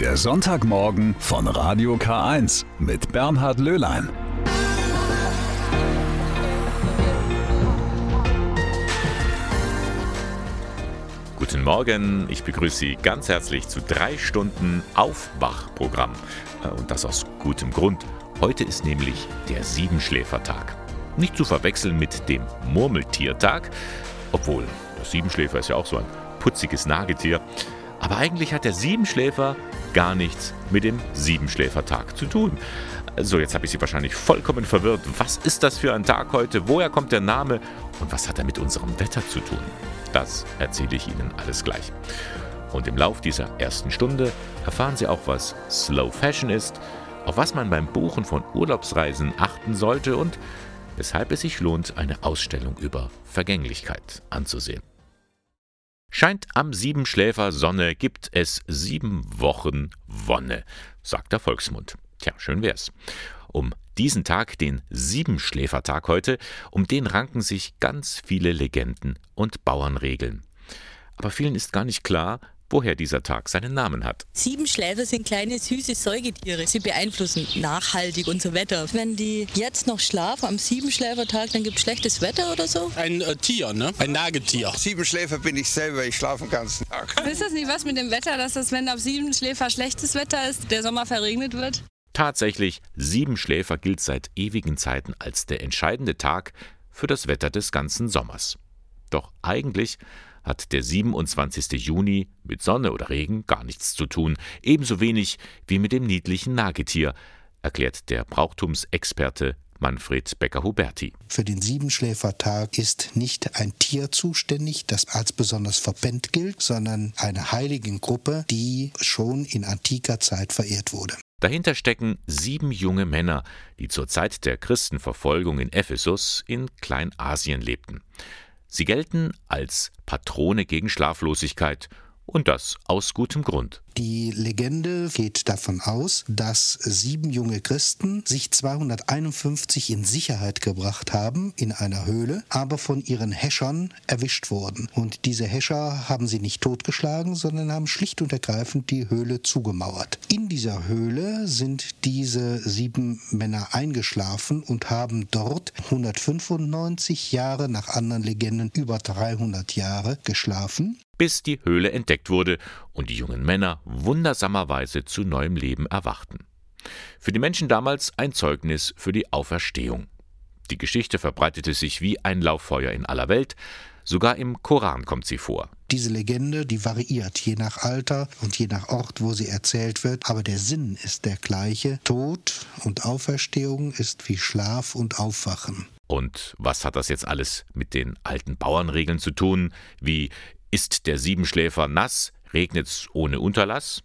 Der Sonntagmorgen von Radio K1 mit Bernhard Löhlein. Guten Morgen, ich begrüße Sie ganz herzlich zu drei Stunden Aufwachprogramm. Äh, und das aus gutem Grund. Heute ist nämlich der Siebenschläfertag. Nicht zu verwechseln mit dem Murmeltiertag, obwohl der Siebenschläfer ist ja auch so ein putziges Nagetier. Aber eigentlich hat der Siebenschläfer gar nichts mit dem Siebenschläfertag zu tun. So, jetzt habe ich Sie wahrscheinlich vollkommen verwirrt. Was ist das für ein Tag heute? Woher kommt der Name? Und was hat er mit unserem Wetter zu tun? Das erzähle ich Ihnen alles gleich. Und im Lauf dieser ersten Stunde erfahren Sie auch, was Slow Fashion ist, auf was man beim Buchen von Urlaubsreisen achten sollte und weshalb es sich lohnt, eine Ausstellung über Vergänglichkeit anzusehen. Scheint am Siebenschläfer Sonne, gibt es sieben Wochen Wonne, sagt der Volksmund. Tja, schön wär's. Um diesen Tag, den Siebenschläfertag heute, um den ranken sich ganz viele Legenden und Bauernregeln. Aber vielen ist gar nicht klar, woher dieser Tag seinen Namen hat. Siebenschläfer sind kleine süße Säugetiere. Sie beeinflussen nachhaltig unser Wetter. Wenn die jetzt noch schlafen am Siebenschläfertag, dann gibt es schlechtes Wetter oder so? Ein äh, Tier, ne? Ein Nagetier. Siebenschläfer bin ich selber, ich schlafe den ganzen Tag. Ist das nicht was mit dem Wetter, dass das, wenn ab Siebenschläfer schlechtes Wetter ist, der Sommer verregnet wird? Tatsächlich, Siebenschläfer gilt seit ewigen Zeiten als der entscheidende Tag für das Wetter des ganzen Sommers. Doch eigentlich hat der 27. Juni mit Sonne oder Regen gar nichts zu tun, ebenso wenig wie mit dem niedlichen Nagetier, erklärt der Brauchtumsexperte Manfred Becker-Huberti. Für den Siebenschläfertag ist nicht ein Tier zuständig, das als besonders verpennt gilt, sondern eine Heiligengruppe, die schon in antiker Zeit verehrt wurde. Dahinter stecken sieben junge Männer, die zur Zeit der Christenverfolgung in Ephesus in Kleinasien lebten. Sie gelten als Patrone gegen Schlaflosigkeit und das aus gutem Grund. Die Legende geht davon aus, dass sieben junge Christen sich 251 in Sicherheit gebracht haben in einer Höhle, aber von ihren Häschern erwischt wurden. Und diese Häscher haben sie nicht totgeschlagen, sondern haben schlicht und ergreifend die Höhle zugemauert. In dieser Höhle sind diese sieben Männer eingeschlafen und haben dort 195 Jahre nach anderen Legenden über 300 Jahre geschlafen bis die Höhle entdeckt wurde und die jungen Männer wundersamerweise zu neuem Leben erwachten. Für die Menschen damals ein Zeugnis für die Auferstehung. Die Geschichte verbreitete sich wie ein Lauffeuer in aller Welt, sogar im Koran kommt sie vor. Diese Legende, die variiert je nach Alter und je nach Ort, wo sie erzählt wird, aber der Sinn ist der gleiche. Tod und Auferstehung ist wie Schlaf und Aufwachen. Und was hat das jetzt alles mit den alten Bauernregeln zu tun, wie ist der Siebenschläfer nass, regnet's ohne Unterlass?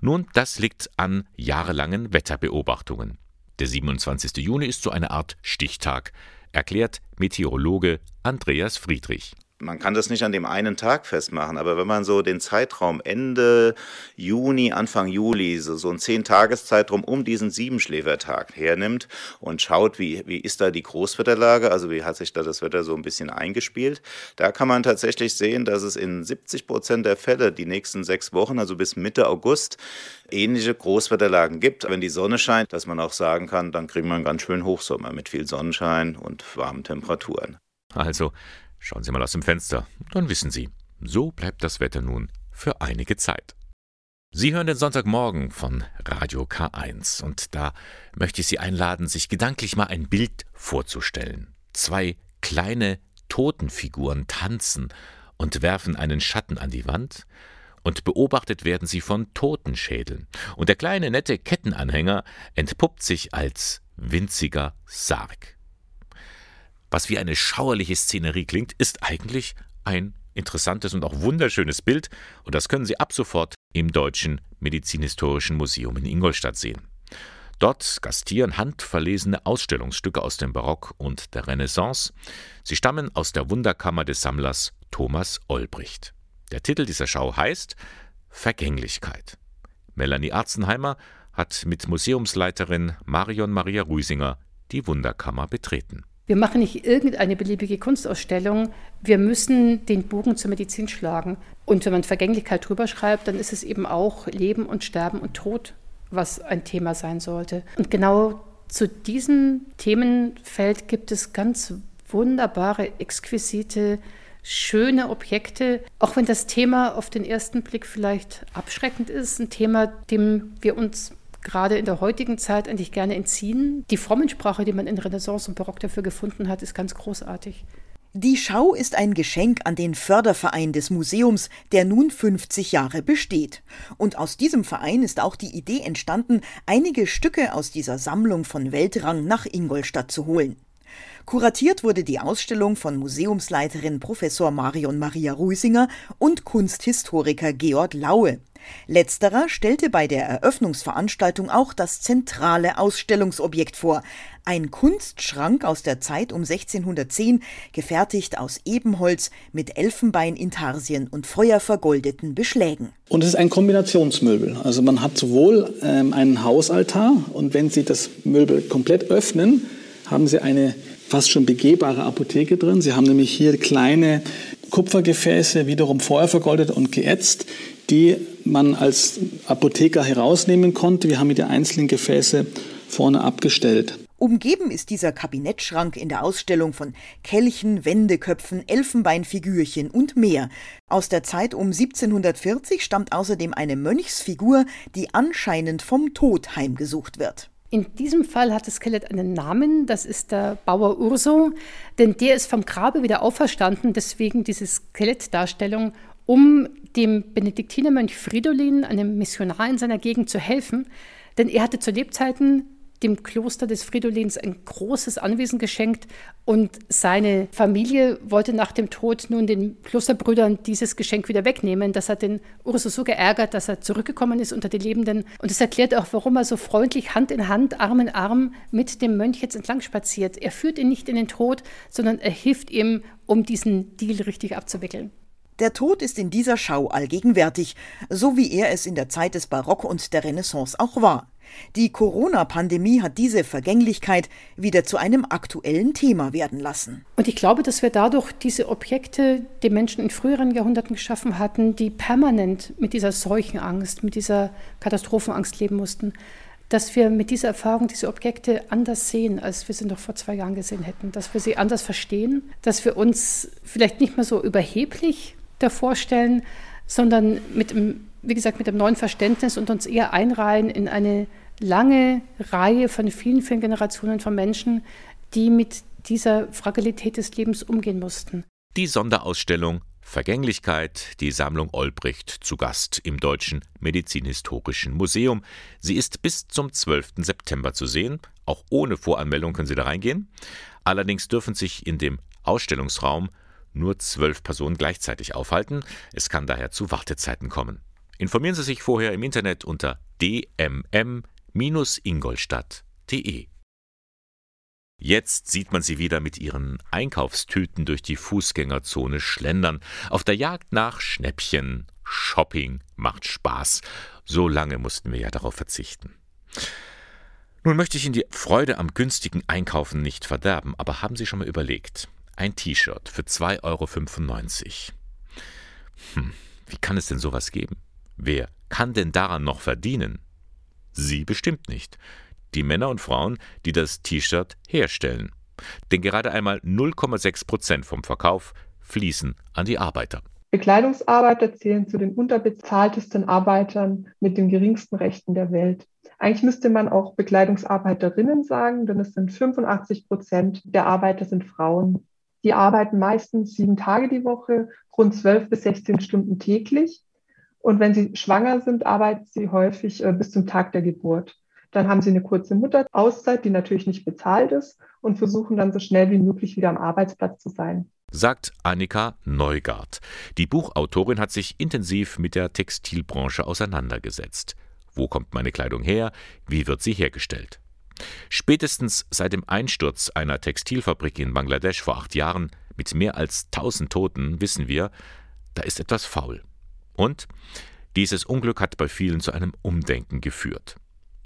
Nun, das liegt an jahrelangen Wetterbeobachtungen. Der 27. Juni ist so eine Art Stichtag, erklärt Meteorologe Andreas Friedrich man kann das nicht an dem einen Tag festmachen, aber wenn man so den Zeitraum Ende Juni, Anfang Juli, so, so einen Zehn-Tages-Zeitraum um diesen Siebenschläfertag hernimmt und schaut, wie, wie ist da die Großwetterlage, also wie hat sich da das Wetter so ein bisschen eingespielt, da kann man tatsächlich sehen, dass es in 70 Prozent der Fälle die nächsten sechs Wochen, also bis Mitte August, ähnliche Großwetterlagen gibt. Wenn die Sonne scheint, dass man auch sagen kann, dann kriegen wir einen ganz schönen Hochsommer mit viel Sonnenschein und warmen Temperaturen. Also Schauen Sie mal aus dem Fenster, dann wissen Sie, so bleibt das Wetter nun für einige Zeit. Sie hören den Sonntagmorgen von Radio K1 und da möchte ich Sie einladen, sich gedanklich mal ein Bild vorzustellen. Zwei kleine Totenfiguren tanzen und werfen einen Schatten an die Wand, und beobachtet werden sie von Totenschädeln. Und der kleine nette Kettenanhänger entpuppt sich als winziger Sarg was wie eine schauerliche Szenerie klingt, ist eigentlich ein interessantes und auch wunderschönes Bild und das können Sie ab sofort im Deutschen Medizinhistorischen Museum in Ingolstadt sehen. Dort gastieren handverlesene Ausstellungsstücke aus dem Barock und der Renaissance. Sie stammen aus der Wunderkammer des Sammlers Thomas Olbricht. Der Titel dieser Schau heißt Vergänglichkeit. Melanie Arzenheimer hat mit Museumsleiterin Marion Maria Rüsinger die Wunderkammer betreten. Wir machen nicht irgendeine beliebige Kunstausstellung, wir müssen den Bogen zur Medizin schlagen. Und wenn man Vergänglichkeit drüber schreibt, dann ist es eben auch Leben und Sterben und Tod, was ein Thema sein sollte. Und genau zu diesem Themenfeld gibt es ganz wunderbare, exquisite, schöne Objekte, auch wenn das Thema auf den ersten Blick vielleicht abschreckend ist, ein Thema, dem wir uns gerade in der heutigen Zeit eigentlich gerne entziehen. Die Frommensprache, die man in Renaissance und Barock dafür gefunden hat, ist ganz großartig. Die Schau ist ein Geschenk an den Förderverein des Museums, der nun 50 Jahre besteht. Und aus diesem Verein ist auch die Idee entstanden, einige Stücke aus dieser Sammlung von Weltrang nach Ingolstadt zu holen. Kuratiert wurde die Ausstellung von Museumsleiterin Professor Marion Maria Ruisinger und Kunsthistoriker Georg Laue. Letzterer stellte bei der Eröffnungsveranstaltung auch das zentrale Ausstellungsobjekt vor, ein Kunstschrank aus der Zeit um 1610, gefertigt aus Ebenholz mit Elfenbeinintarsien und feuervergoldeten Beschlägen. Und es ist ein Kombinationsmöbel. Also man hat sowohl ähm, einen Hausaltar und wenn Sie das Möbel komplett öffnen, haben Sie eine fast schon begehbare Apotheke drin. Sie haben nämlich hier kleine Kupfergefäße, wiederum feuervergoldet und geätzt, die man als Apotheker herausnehmen konnte. Wir haben hier die einzelnen Gefäße vorne abgestellt. Umgeben ist dieser Kabinettschrank in der Ausstellung von Kelchen, Wendeköpfen, Elfenbeinfigürchen und mehr. Aus der Zeit um 1740 stammt außerdem eine Mönchsfigur, die anscheinend vom Tod heimgesucht wird. In diesem Fall hat das Skelett einen Namen, das ist der Bauer Urso, denn der ist vom Grabe wieder auferstanden, deswegen diese Skelettdarstellung um dem Benediktinermönch Fridolin, einem Missionar in seiner Gegend, zu helfen. Denn er hatte zu Lebzeiten dem Kloster des Fridolins ein großes Anwesen geschenkt und seine Familie wollte nach dem Tod nun den Klosterbrüdern dieses Geschenk wieder wegnehmen. Das hat den Urso so geärgert, dass er zurückgekommen ist unter die Lebenden. Und das erklärt auch, warum er so freundlich Hand in Hand, Arm in Arm mit dem Mönch jetzt entlang spaziert. Er führt ihn nicht in den Tod, sondern er hilft ihm, um diesen Deal richtig abzuwickeln. Der Tod ist in dieser Schau allgegenwärtig, so wie er es in der Zeit des Barock und der Renaissance auch war. Die Corona-Pandemie hat diese Vergänglichkeit wieder zu einem aktuellen Thema werden lassen. Und ich glaube, dass wir dadurch diese Objekte, die Menschen in früheren Jahrhunderten geschaffen hatten, die permanent mit dieser Seuchenangst, mit dieser Katastrophenangst leben mussten, dass wir mit dieser Erfahrung diese Objekte anders sehen, als wir sie noch vor zwei Jahren gesehen hätten, dass wir sie anders verstehen, dass wir uns vielleicht nicht mehr so überheblich davor stellen, sondern mit dem, wie gesagt, mit dem neuen Verständnis und uns eher einreihen in eine lange Reihe von vielen, vielen Generationen von Menschen, die mit dieser Fragilität des Lebens umgehen mussten. Die Sonderausstellung Vergänglichkeit, die Sammlung Olbricht zu Gast im Deutschen Medizinhistorischen Museum. Sie ist bis zum 12. September zu sehen. Auch ohne Voranmeldung können Sie da reingehen. Allerdings dürfen sich in dem Ausstellungsraum nur zwölf Personen gleichzeitig aufhalten. Es kann daher zu Wartezeiten kommen. Informieren Sie sich vorher im Internet unter dmm-ingolstadt.de. Jetzt sieht man sie wieder mit ihren Einkaufstüten durch die Fußgängerzone schlendern, auf der Jagd nach Schnäppchen. Shopping macht Spaß. So lange mussten wir ja darauf verzichten. Nun möchte ich Ihnen die Freude am günstigen Einkaufen nicht verderben, aber haben Sie schon mal überlegt, ein T-Shirt für 2,95 Euro. Hm, wie kann es denn sowas geben? Wer kann denn daran noch verdienen? Sie bestimmt nicht. Die Männer und Frauen, die das T-Shirt herstellen. Denn gerade einmal 0,6 Prozent vom Verkauf fließen an die Arbeiter. Bekleidungsarbeiter zählen zu den unterbezahltesten Arbeitern mit den geringsten Rechten der Welt. Eigentlich müsste man auch Bekleidungsarbeiterinnen sagen, denn es sind 85 Prozent der Arbeiter sind Frauen. Die arbeiten meistens sieben Tage die Woche, rund zwölf bis 16 Stunden täglich. Und wenn sie schwanger sind, arbeiten sie häufig äh, bis zum Tag der Geburt. Dann haben sie eine kurze Mutterauszeit, die natürlich nicht bezahlt ist, und versuchen dann so schnell wie möglich wieder am Arbeitsplatz zu sein. Sagt Annika Neugart. Die Buchautorin hat sich intensiv mit der Textilbranche auseinandergesetzt. Wo kommt meine Kleidung her? Wie wird sie hergestellt? Spätestens seit dem Einsturz einer Textilfabrik in Bangladesch vor acht Jahren mit mehr als 1000 Toten wissen wir, da ist etwas faul. Und dieses Unglück hat bei vielen zu einem Umdenken geführt.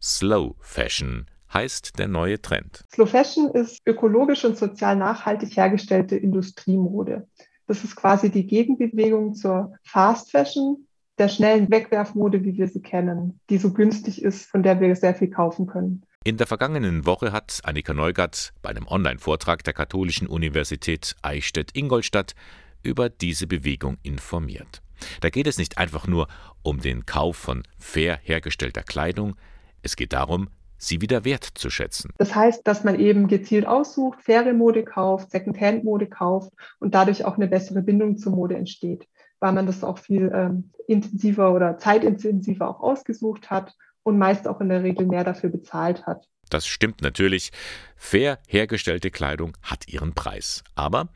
Slow Fashion heißt der neue Trend. Slow Fashion ist ökologisch und sozial nachhaltig hergestellte Industriemode. Das ist quasi die Gegenbewegung zur Fast Fashion, der schnellen Wegwerfmode, wie wir sie kennen, die so günstig ist, von der wir sehr viel kaufen können. In der vergangenen Woche hat Annika Neugatt bei einem Online-Vortrag der Katholischen Universität Eichstätt-Ingolstadt über diese Bewegung informiert. Da geht es nicht einfach nur um den Kauf von fair hergestellter Kleidung, es geht darum, sie wieder wertzuschätzen. Das heißt, dass man eben gezielt aussucht, faire Mode kauft, Secondhand-Mode kauft und dadurch auch eine bessere Bindung zur Mode entsteht, weil man das auch viel ähm, intensiver oder zeitintensiver auch ausgesucht hat und meist auch in der Regel mehr dafür bezahlt hat. Das stimmt natürlich. Fair hergestellte Kleidung hat ihren Preis. Aber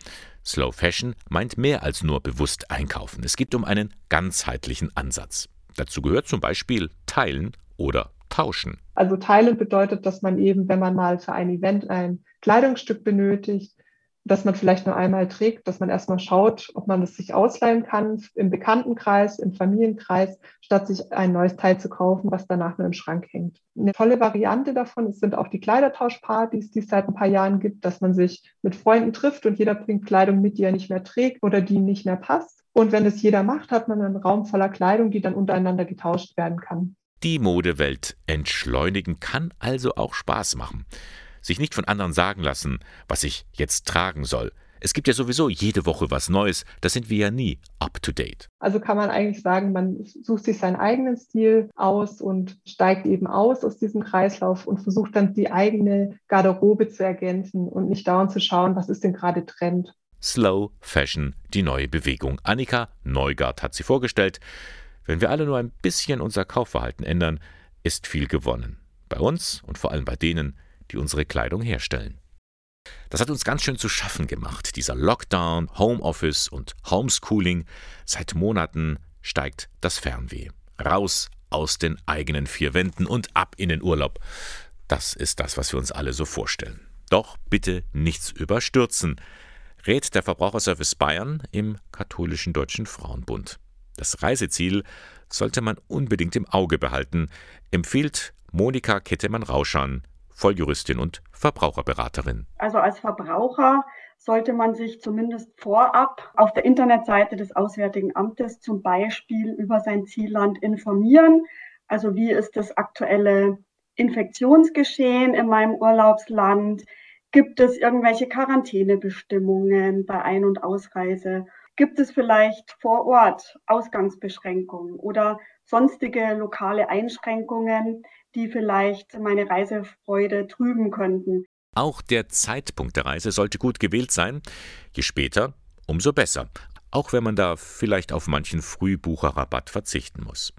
Slow Fashion meint mehr als nur bewusst einkaufen. Es geht um einen ganzheitlichen Ansatz. Dazu gehört zum Beispiel Teilen oder Tauschen. Also Teilen bedeutet, dass man eben, wenn man mal für ein Event ein Kleidungsstück benötigt, dass man vielleicht nur einmal trägt, dass man erstmal schaut, ob man es sich ausleihen kann im Bekanntenkreis, im Familienkreis, statt sich ein neues Teil zu kaufen, was danach nur im Schrank hängt. Eine tolle Variante davon sind auch die Kleidertauschpartys, die es seit ein paar Jahren gibt, dass man sich mit Freunden trifft und jeder bringt Kleidung mit, die er nicht mehr trägt oder die ihm nicht mehr passt. Und wenn es jeder macht, hat man einen Raum voller Kleidung, die dann untereinander getauscht werden kann. Die Modewelt entschleunigen kann also auch Spaß machen sich nicht von anderen sagen lassen, was ich jetzt tragen soll. Es gibt ja sowieso jede Woche was Neues, da sind wir ja nie up to date. Also kann man eigentlich sagen, man sucht sich seinen eigenen Stil aus und steigt eben aus aus diesem Kreislauf und versucht dann die eigene Garderobe zu ergänzen und nicht dauernd zu schauen, was ist denn gerade Trend. Slow Fashion, die neue Bewegung. Annika Neugart hat sie vorgestellt. Wenn wir alle nur ein bisschen unser Kaufverhalten ändern, ist viel gewonnen. Bei uns und vor allem bei denen, die unsere Kleidung herstellen. Das hat uns ganz schön zu schaffen gemacht, dieser Lockdown, Homeoffice und Homeschooling. Seit Monaten steigt das Fernweh. Raus aus den eigenen vier Wänden und ab in den Urlaub. Das ist das, was wir uns alle so vorstellen. Doch bitte nichts überstürzen, rät der Verbraucherservice Bayern im katholischen Deutschen Frauenbund. Das Reiseziel sollte man unbedingt im Auge behalten, empfiehlt Monika Kettemann-Rauschan, Volljuristin und Verbraucherberaterin. Also als Verbraucher sollte man sich zumindest vorab auf der Internetseite des Auswärtigen Amtes zum Beispiel über sein Zielland informieren. Also wie ist das aktuelle Infektionsgeschehen in meinem Urlaubsland? Gibt es irgendwelche Quarantänebestimmungen bei Ein- und Ausreise? Gibt es vielleicht vor Ort Ausgangsbeschränkungen oder sonstige lokale Einschränkungen, die vielleicht meine Reisefreude trüben könnten. Auch der Zeitpunkt der Reise sollte gut gewählt sein. Je später, umso besser. Auch wenn man da vielleicht auf manchen Frühbucherrabatt verzichten muss.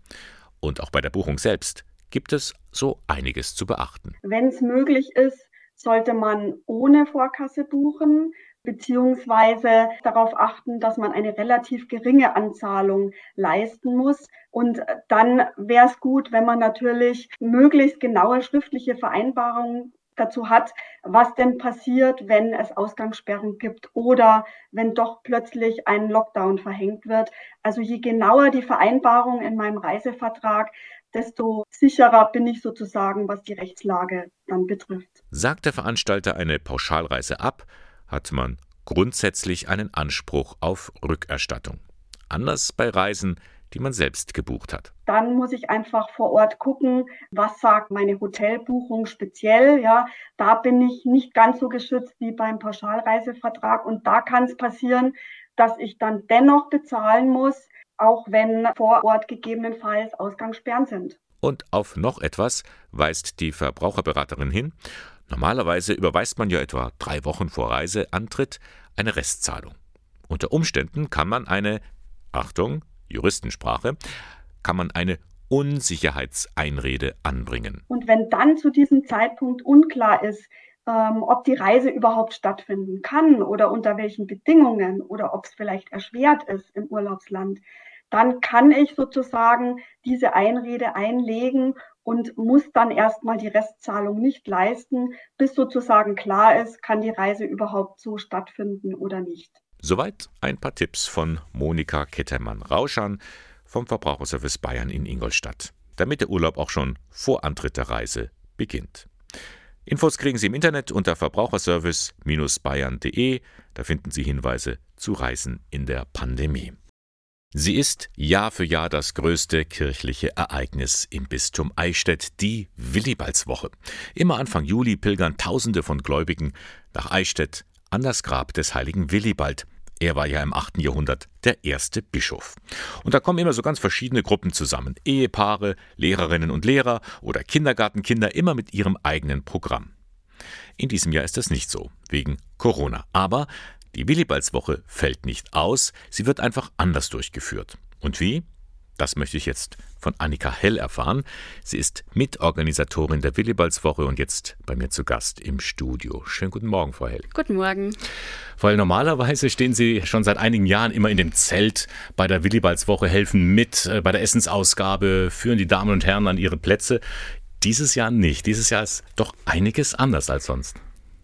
Und auch bei der Buchung selbst gibt es so einiges zu beachten. Wenn es möglich ist, sollte man ohne Vorkasse buchen beziehungsweise darauf achten, dass man eine relativ geringe Anzahlung leisten muss. Und dann wäre es gut, wenn man natürlich möglichst genaue schriftliche Vereinbarungen dazu hat, was denn passiert, wenn es Ausgangssperren gibt oder wenn doch plötzlich ein Lockdown verhängt wird. Also je genauer die Vereinbarung in meinem Reisevertrag, desto sicherer bin ich sozusagen, was die Rechtslage dann betrifft. Sagt der Veranstalter eine Pauschalreise ab, hat man grundsätzlich einen Anspruch auf Rückerstattung. Anders bei Reisen, die man selbst gebucht hat. Dann muss ich einfach vor Ort gucken, was sagt meine Hotelbuchung speziell. Ja, da bin ich nicht ganz so geschützt wie beim Pauschalreisevertrag und da kann es passieren, dass ich dann dennoch bezahlen muss, auch wenn vor Ort gegebenenfalls Ausgangssperren sind. Und auf noch etwas weist die Verbraucherberaterin hin. Normalerweise überweist man ja etwa drei Wochen vor Reiseantritt eine Restzahlung. Unter Umständen kann man eine, Achtung, Juristensprache, kann man eine Unsicherheitseinrede anbringen. Und wenn dann zu diesem Zeitpunkt unklar ist, ähm, ob die Reise überhaupt stattfinden kann oder unter welchen Bedingungen oder ob es vielleicht erschwert ist im Urlaubsland, dann kann ich sozusagen diese Einrede einlegen und muss dann erstmal die Restzahlung nicht leisten, bis sozusagen klar ist, kann die Reise überhaupt so stattfinden oder nicht. Soweit ein paar Tipps von Monika Kettermann-Rauschan vom Verbraucherservice Bayern in Ingolstadt, damit der Urlaub auch schon vor Antritt der Reise beginnt. Infos kriegen Sie im Internet unter verbraucherservice-bayern.de. Da finden Sie Hinweise zu Reisen in der Pandemie. Sie ist Jahr für Jahr das größte kirchliche Ereignis im Bistum Eichstätt, die Willibaldswoche. Immer Anfang Juli pilgern Tausende von Gläubigen nach Eichstätt an das Grab des heiligen Willibald. Er war ja im 8. Jahrhundert der erste Bischof. Und da kommen immer so ganz verschiedene Gruppen zusammen. Ehepaare, Lehrerinnen und Lehrer oder Kindergartenkinder, immer mit ihrem eigenen Programm. In diesem Jahr ist das nicht so, wegen Corona. Aber die Willibaldswoche fällt nicht aus, sie wird einfach anders durchgeführt. Und wie? Das möchte ich jetzt von Annika Hell erfahren. Sie ist Mitorganisatorin der Willibaldswoche und jetzt bei mir zu Gast im Studio. Schönen guten Morgen, Frau Hell. Guten Morgen. Weil normalerweise stehen Sie schon seit einigen Jahren immer in dem Zelt bei der Willibaldswoche, helfen mit äh, bei der Essensausgabe, führen die Damen und Herren an ihre Plätze. Dieses Jahr nicht. Dieses Jahr ist doch einiges anders als sonst.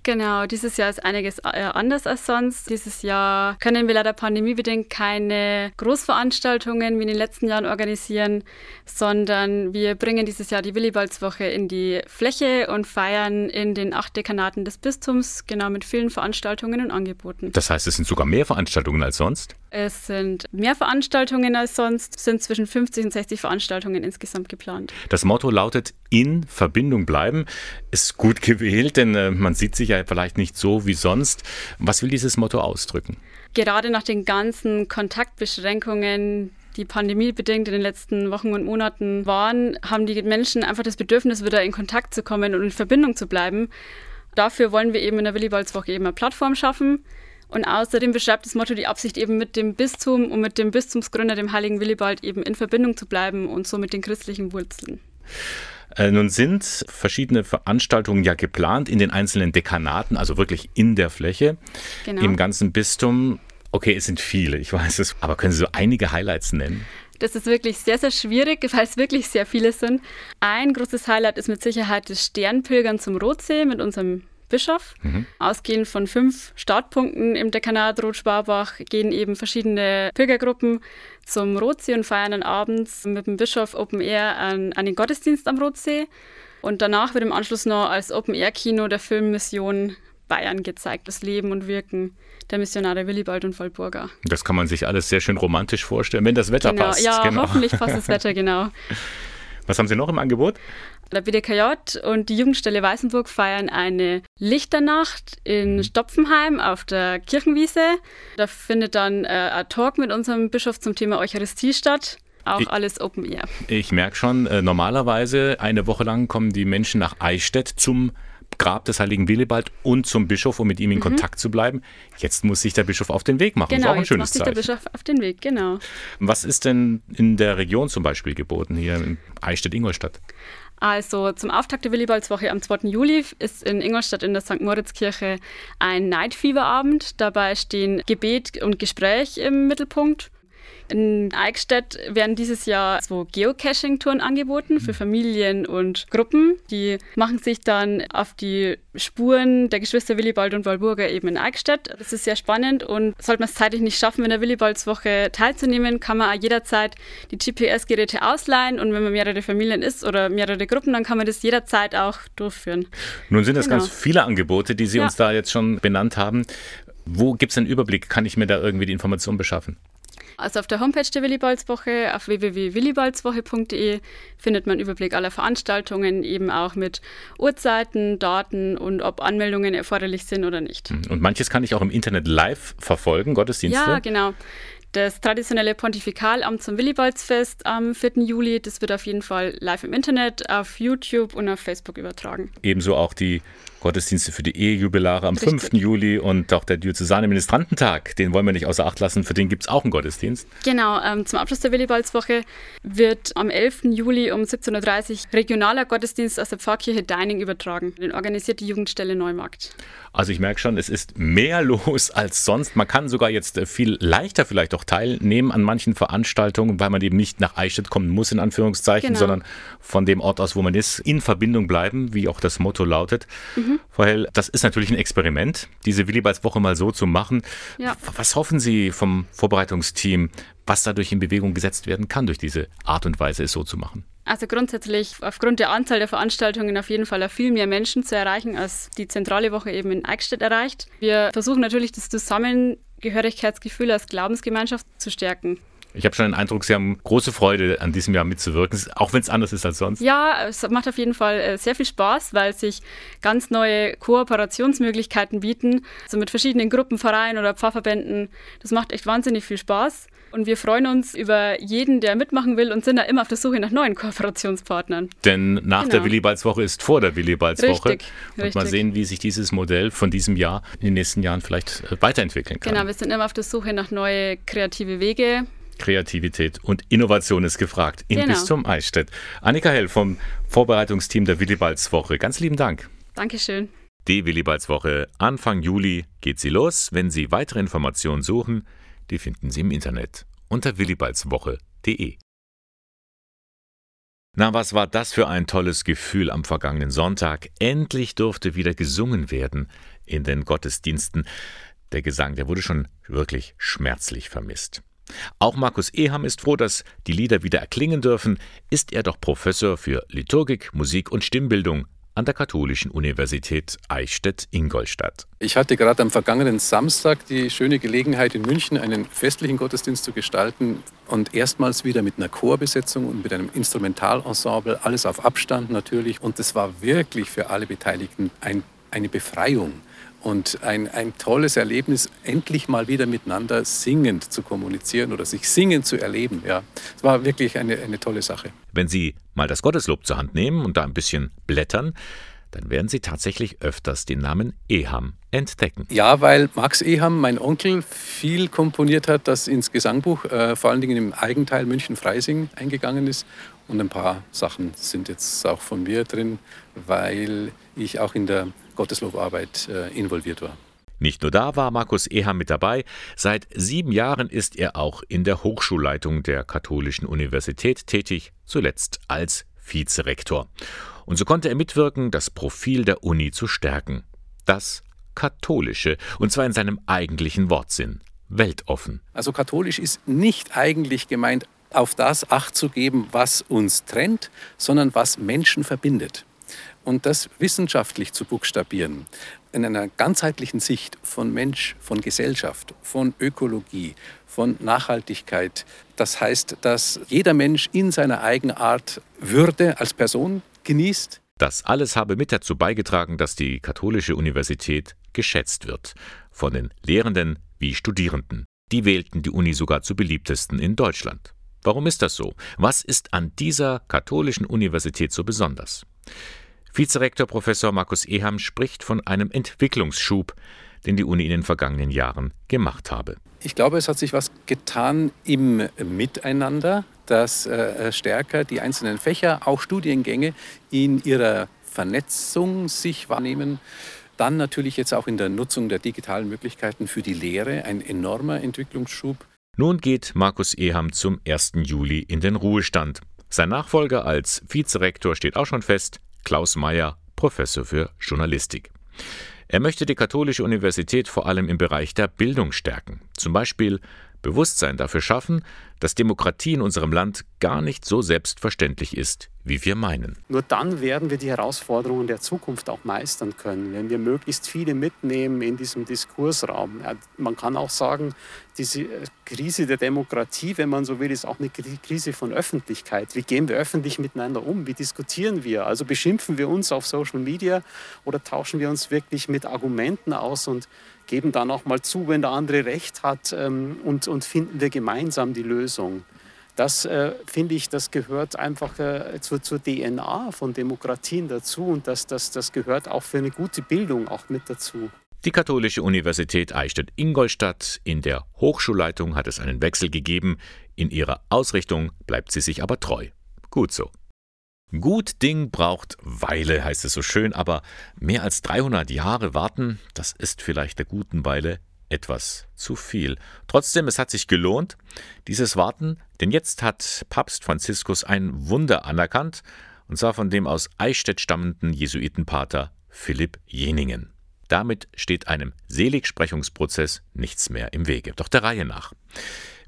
Genau, dieses Jahr ist einiges äh, anders als sonst. Dieses Jahr können wir leider pandemiebedingt keine Großveranstaltungen wie in den letzten Jahren organisieren, sondern wir bringen dieses Jahr die Willibaldswoche in die Fläche und feiern in den acht Dekanaten des Bistums, genau mit vielen Veranstaltungen und Angeboten. Das heißt, es sind sogar mehr Veranstaltungen als sonst? Es sind mehr Veranstaltungen als sonst, es sind zwischen 50 und 60 Veranstaltungen insgesamt geplant. Das Motto lautet in Verbindung bleiben. Ist gut gewählt, denn äh, man sieht sich ja vielleicht nicht so wie sonst. Was will dieses Motto ausdrücken? Gerade nach den ganzen Kontaktbeschränkungen, die pandemiebedingt in den letzten Wochen und Monaten waren, haben die Menschen einfach das Bedürfnis, wieder in Kontakt zu kommen und in Verbindung zu bleiben. Dafür wollen wir eben in der Willibaldswoche eben eine Plattform schaffen. Und außerdem beschreibt das Motto die Absicht, eben mit dem Bistum und mit dem Bistumsgründer, dem heiligen Willibald, eben in Verbindung zu bleiben und so mit den christlichen Wurzeln. Äh, nun sind verschiedene Veranstaltungen ja geplant in den einzelnen Dekanaten, also wirklich in der Fläche, genau. im ganzen Bistum. Okay, es sind viele, ich weiß es, aber können Sie so einige Highlights nennen? Das ist wirklich sehr, sehr schwierig, weil es wirklich sehr viele sind. Ein großes Highlight ist mit Sicherheit das Sternpilgern zum Rotsee mit unserem Bischof. Mhm. Ausgehend von fünf Startpunkten im Dekanat Rot-Sparbach gehen eben verschiedene Pilgergruppen zum Rotsee und feiern dann abends mit dem Bischof Open Air an, an den Gottesdienst am Rotsee. Und danach wird im Anschluss noch als Open-Air-Kino der Film Mission Bayern gezeigt, das Leben und Wirken der Missionare Willibald und Waldburger. Das kann man sich alles sehr schön romantisch vorstellen, wenn das Wetter genau, passt. Ja, genau. hoffentlich passt das Wetter, genau. Was haben Sie noch im Angebot? Der BDKJ und die Jugendstelle Weißenburg feiern eine Lichternacht in mhm. Stopfenheim auf der Kirchenwiese. Da findet dann äh, ein Talk mit unserem Bischof zum Thema Eucharistie statt. Auch ich, alles Open Air. Ich merke schon, äh, normalerweise eine Woche lang kommen die Menschen nach Eichstätt zum Grab des heiligen Willibald und zum Bischof, um mit ihm in mhm. Kontakt zu bleiben. Jetzt muss sich der Bischof auf den Weg machen. Genau, das ist auch ein jetzt schönes macht sich der Bischof auf den Weg, genau. Was ist denn in der Region zum Beispiel geboten, hier in Eichstätt-Ingolstadt? Also zum Auftakt der Willibaldswoche am 2. Juli ist in Ingolstadt in der St. Moritz-Kirche ein Night Fever-Abend. Dabei stehen Gebet und Gespräch im Mittelpunkt. In Eichstätt werden dieses Jahr so Geocaching-Touren angeboten für Familien und Gruppen. Die machen sich dann auf die Spuren der Geschwister Willibald und Walburger eben in Eichstätt. Das ist sehr spannend und sollte man es zeitlich nicht schaffen, in der Willibaldswoche teilzunehmen, kann man auch jederzeit die GPS-Geräte ausleihen und wenn man mehrere Familien ist oder mehrere Gruppen, dann kann man das jederzeit auch durchführen. Nun sind das genau. ganz viele Angebote, die Sie ja. uns da jetzt schon benannt haben. Wo gibt es einen Überblick? Kann ich mir da irgendwie die Informationen beschaffen? Also auf der Homepage der Willibaldswoche, auf www.willibaldswoche.de findet man einen Überblick aller Veranstaltungen, eben auch mit Uhrzeiten, Daten und ob Anmeldungen erforderlich sind oder nicht. Und manches kann ich auch im Internet live verfolgen, Gottesdienste? Ja, genau. Das traditionelle Pontifikalamt zum Willibaldsfest am 4. Juli, das wird auf jeden Fall live im Internet, auf YouTube und auf Facebook übertragen. Ebenso auch die Gottesdienste für die Ehejubilare am Richtig. 5. Juli und auch der Diözesane Ministrantentag, den wollen wir nicht außer Acht lassen, für den gibt es auch einen Gottesdienst. Genau, ähm, zum Abschluss der Willibaldswoche wird am 11. Juli um 17.30 Uhr regionaler Gottesdienst aus der Pfarrkirche Deining übertragen. Den organisiert die Jugendstelle Neumarkt. Also ich merke schon, es ist mehr los als sonst. Man kann sogar jetzt äh, viel leichter vielleicht auch teilnehmen an manchen Veranstaltungen, weil man eben nicht nach Eichstätt kommen muss, in Anführungszeichen, genau. sondern von dem Ort aus, wo man ist, in Verbindung bleiben, wie auch das Motto lautet. Mhm. Weil das ist natürlich ein Experiment, diese Willibaldswoche mal so zu machen. Ja. Was hoffen Sie vom Vorbereitungsteam, was dadurch in Bewegung gesetzt werden kann, durch diese Art und Weise, es so zu machen? Also grundsätzlich aufgrund der Anzahl der Veranstaltungen auf jeden Fall viel mehr Menschen zu erreichen, als die zentrale Woche eben in Eichstätt erreicht. Wir versuchen natürlich das Zusammengehörigkeitsgefühl als Glaubensgemeinschaft zu stärken. Ich habe schon den Eindruck, Sie haben große Freude, an diesem Jahr mitzuwirken, auch wenn es anders ist als sonst. Ja, es macht auf jeden Fall äh, sehr viel Spaß, weil sich ganz neue Kooperationsmöglichkeiten bieten, so mit verschiedenen Gruppen, Vereinen oder Pfarrverbänden. Das macht echt wahnsinnig viel Spaß. Und wir freuen uns über jeden, der mitmachen will und sind da immer auf der Suche nach neuen Kooperationspartnern. Denn nach genau. der Willibaldswoche ist vor der Willibaldswoche. Richtig, und richtig. mal sehen, wie sich dieses Modell von diesem Jahr in den nächsten Jahren vielleicht äh, weiterentwickeln kann. Genau, wir sind immer auf der Suche nach neue kreative Wege. Kreativität und Innovation ist gefragt in Genau. Bistum Eichstätt. Annika Hell vom Vorbereitungsteam der Willibaldswoche. Ganz lieben Dank. Dankeschön. Die Willibaldswoche Anfang Juli geht sie los. Wenn Sie weitere Informationen suchen, die finden Sie im Internet unter willibaldswoche.de. Na, was war das für ein tolles Gefühl am vergangenen Sonntag? Endlich durfte wieder gesungen werden in den Gottesdiensten. Der Gesang, der wurde schon wirklich schmerzlich vermisst. Auch Markus Eham ist froh, dass die Lieder wieder erklingen dürfen. Ist er doch Professor für Liturgik, Musik und Stimmbildung an der Katholischen Universität Eichstätt-Ingolstadt. Ich hatte gerade am vergangenen Samstag die schöne Gelegenheit, in München einen festlichen Gottesdienst zu gestalten und erstmals wieder mit einer Chorbesetzung und mit einem Instrumentalensemble, alles auf Abstand natürlich. Und es war wirklich für alle Beteiligten ein, eine Befreiung und ein, ein tolles Erlebnis, endlich mal wieder miteinander singend zu kommunizieren oder sich singend zu erleben. Ja, es war wirklich eine, eine tolle Sache. Wenn Sie mal das Gotteslob zur Hand nehmen und da ein bisschen blättern, dann werden Sie tatsächlich öfters den Namen Eham entdecken. Ja, weil Max Eham, mein Onkel, viel komponiert hat, das ins Gesangbuch, äh, vor allen Dingen im Eigenteil München-Freising eingegangen ist. Und ein paar Sachen sind jetzt auch von mir drin, weil ich auch in der Gotteslobarbeit äh, involviert war. Nicht nur da war Markus Eham mit dabei, seit sieben Jahren ist er auch in der Hochschulleitung der Katholischen Universität tätig, zuletzt als Vizerektor. Und so konnte er mitwirken, das Profil der Uni zu stärken. Das Katholische, und zwar in seinem eigentlichen Wortsinn, weltoffen. Also katholisch ist nicht eigentlich gemeint, auf das Acht zu geben, was uns trennt, sondern was Menschen verbindet. Und das wissenschaftlich zu buchstabieren, in einer ganzheitlichen Sicht von Mensch, von Gesellschaft, von Ökologie, von Nachhaltigkeit. Das heißt, dass jeder Mensch in seiner Eigenart Würde als Person genießt. Das alles habe mit dazu beigetragen, dass die Katholische Universität geschätzt wird. Von den Lehrenden wie Studierenden. Die wählten die Uni sogar zu beliebtesten in Deutschland. Warum ist das so? Was ist an dieser katholischen Universität so besonders? Vizerektor Professor Markus Eham spricht von einem Entwicklungsschub, den die Uni in den vergangenen Jahren gemacht habe. Ich glaube, es hat sich was getan im Miteinander, dass äh, stärker die einzelnen Fächer, auch Studiengänge in ihrer Vernetzung sich wahrnehmen. Dann natürlich jetzt auch in der Nutzung der digitalen Möglichkeiten für die Lehre ein enormer Entwicklungsschub. Nun geht Markus Eham zum 1. Juli in den Ruhestand. Sein Nachfolger als Vizerektor steht auch schon fest, Klaus Mayer, Professor für Journalistik. Er möchte die Katholische Universität vor allem im Bereich der Bildung stärken. Zum Beispiel Bewusstsein dafür schaffen, dass Demokratie in unserem Land gar nicht so selbstverständlich ist, wie wir meinen. Nur dann werden wir die Herausforderungen der Zukunft auch meistern können, wenn wir möglichst viele mitnehmen in diesem Diskursraum. Man kann auch sagen, diese Krise der Demokratie, wenn man so will, ist auch eine Krise von Öffentlichkeit. Wie gehen wir öffentlich miteinander um? Wie diskutieren wir? Also beschimpfen wir uns auf Social Media oder tauschen wir uns wirklich mit Argumenten aus und geben dann auch mal zu, wenn der andere recht hat ähm, und, und finden wir gemeinsam die Lösung. Das äh, finde ich, das gehört einfach äh, zur, zur, DNA von Demokratien dazu und das, das, das gehört auch für eine gute Bildung auch mit dazu. Die Katholische Universität Eichstätt-Ingolstadt. In der Hochschulleitung hat es einen Wechsel gegeben. In ihrer Ausrichtung bleibt sie sich aber treu. Gut so. Gut Ding braucht Weile, heißt es so schön, aber mehr als 300 Jahre warten, das ist vielleicht der guten Weile etwas zu viel. Trotzdem, es hat sich gelohnt, dieses Warten, denn jetzt hat Papst Franziskus ein Wunder anerkannt, und zwar von dem aus Eichstätt stammenden Jesuitenpater Philipp Jeningen. Damit steht einem Seligsprechungsprozess nichts mehr im Wege. Doch der Reihe nach.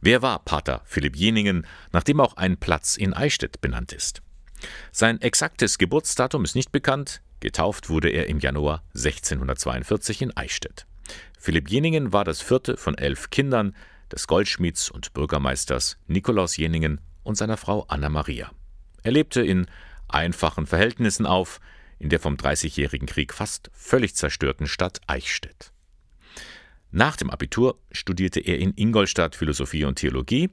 Wer war Pater Philipp Jeningen, nachdem auch ein Platz in Eichstätt benannt ist? Sein exaktes Geburtsdatum ist nicht bekannt, getauft wurde er im Januar 1642 in Eichstätt. Philipp Jeningen war das vierte von elf Kindern des Goldschmieds und Bürgermeisters Nikolaus Jeningen und seiner Frau Anna Maria. Er lebte in einfachen Verhältnissen auf, in der vom Dreißigjährigen Krieg fast völlig zerstörten Stadt Eichstätt. Nach dem Abitur studierte er in Ingolstadt Philosophie und Theologie.